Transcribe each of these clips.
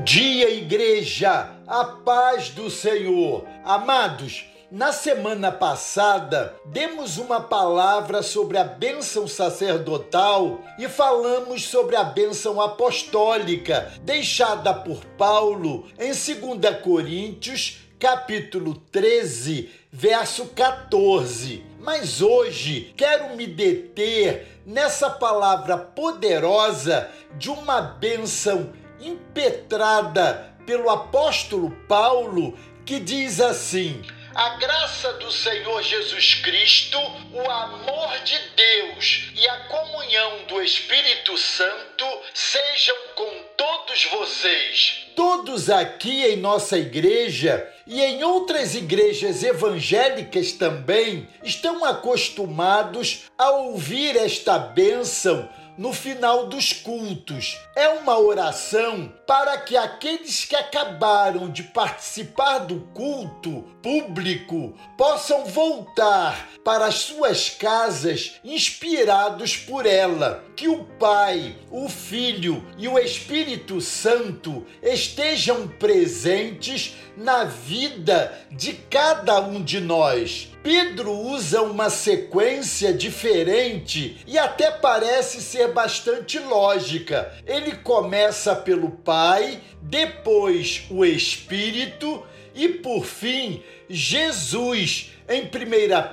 Bom dia, igreja! A paz do Senhor. Amados, na semana passada demos uma palavra sobre a bênção sacerdotal e falamos sobre a bênção apostólica deixada por Paulo em 2 Coríntios, capítulo 13, verso 14. Mas hoje quero me deter nessa palavra poderosa de uma bênção impetrada pelo apóstolo Paulo, que diz assim: a graça do Senhor Jesus Cristo, o amor de Deus e a comunhão do Espírito Santo sejam com todos vocês. Todos aqui em nossa igreja e em outras igrejas evangélicas também estão acostumados a ouvir esta bênção no final dos cultos. É uma oração para que aqueles que acabaram de participar do culto público possam voltar para as suas casas inspirados por ela. Que o Pai, o Filho e o Espírito Santo estejam presentes na vida de cada um de nós. Pedro usa uma sequência diferente e até parece ser bastante lógica. Ele começa pelo Pai, depois o Espírito e por fim Jesus em 1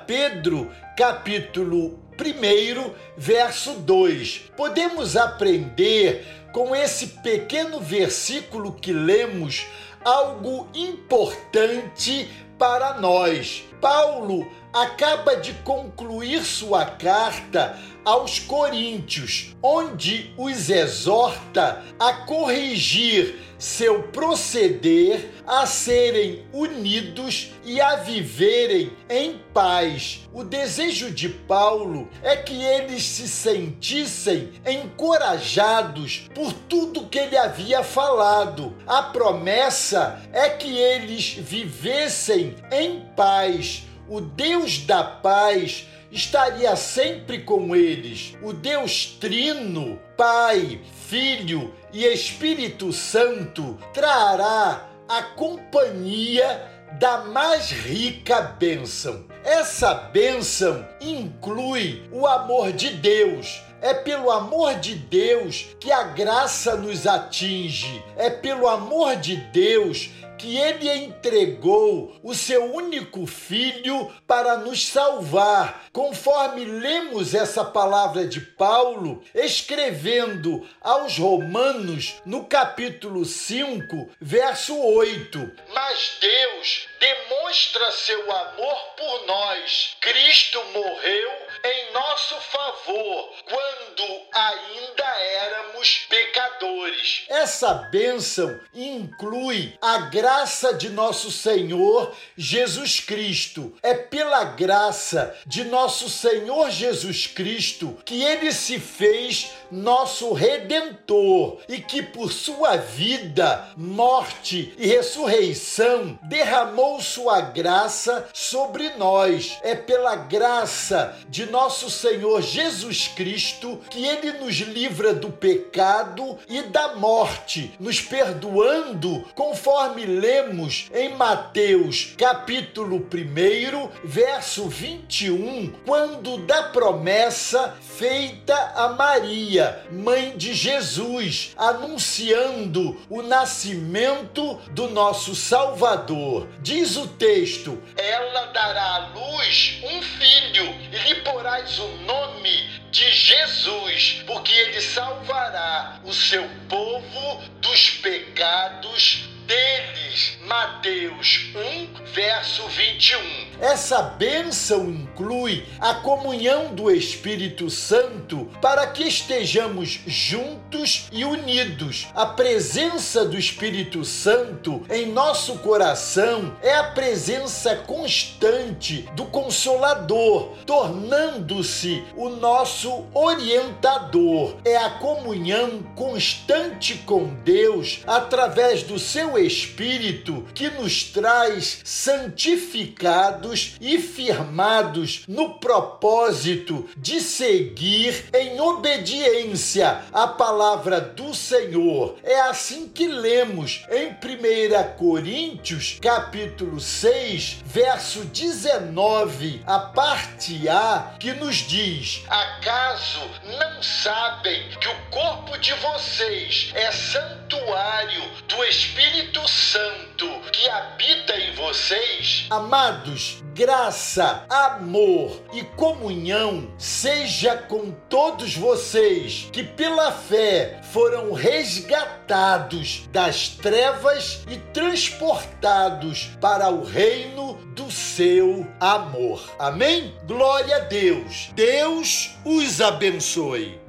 Pedro, capítulo 1, verso 2. Podemos aprender com esse pequeno versículo que lemos algo importante para nós. Paulo acaba de concluir sua carta aos Coríntios, onde os exorta a corrigir seu proceder, a serem unidos e a viverem em paz. O desejo de Paulo é que eles se sentissem encorajados por tudo que ele havia falado. A promessa é que eles vivessem em paz. O Deus da paz estaria sempre com eles. O Deus Trino, Pai, Filho e Espírito Santo trará a companhia da mais rica bênção. Essa bênção inclui o amor de Deus. É pelo amor de Deus que a graça nos atinge. É pelo amor de Deus que ele entregou o seu único filho para nos salvar, conforme lemos essa palavra de Paulo escrevendo aos Romanos no capítulo 5, verso 8. Mas Deus demonstra seu amor por nós. Cristo morreu em nosso favor Essa bênção inclui a graça de nosso Senhor Jesus Cristo. É pela graça de nosso Senhor Jesus Cristo que ele se fez nosso redentor e que por sua vida, morte e ressurreição derramou sua graça sobre nós. É pela graça de nosso Senhor Jesus Cristo que ele nos livra do pecado e da morte, nos perdoando, conforme lemos em Mateus, capítulo 1, verso 21, quando da promessa feita a Maria, mãe de Jesus, anunciando o nascimento do nosso Salvador. Diz o texto: Ela dará à luz um filho e lhe porás o nome de Jesus, porque ele salvará o seu povo dos pecados deles. Mateus 1, verso 21. Essa bênção inclui a comunhão do Espírito Santo para que estejamos juntos e unidos. A presença do Espírito Santo em nosso coração é a presença constante do Consolador, tornando-se o nosso orientador. É a comunhão constante com Deus através do seu Espírito que nos traz santificados e firmados no propósito de seguir em obediência à palavra do Senhor. É assim que lemos em 1 Coríntios, capítulo 6, verso 19, a parte A, que nos diz: Acaso não sabem que o corpo de vocês é santuário do Espírito Santo que habita em vocês? Amados, graça, amor e comunhão seja com todos vocês que pela fé foram resgatados das trevas e transportados para o reino do seu amor. Amém? Glória a Deus. Deus os abençoe.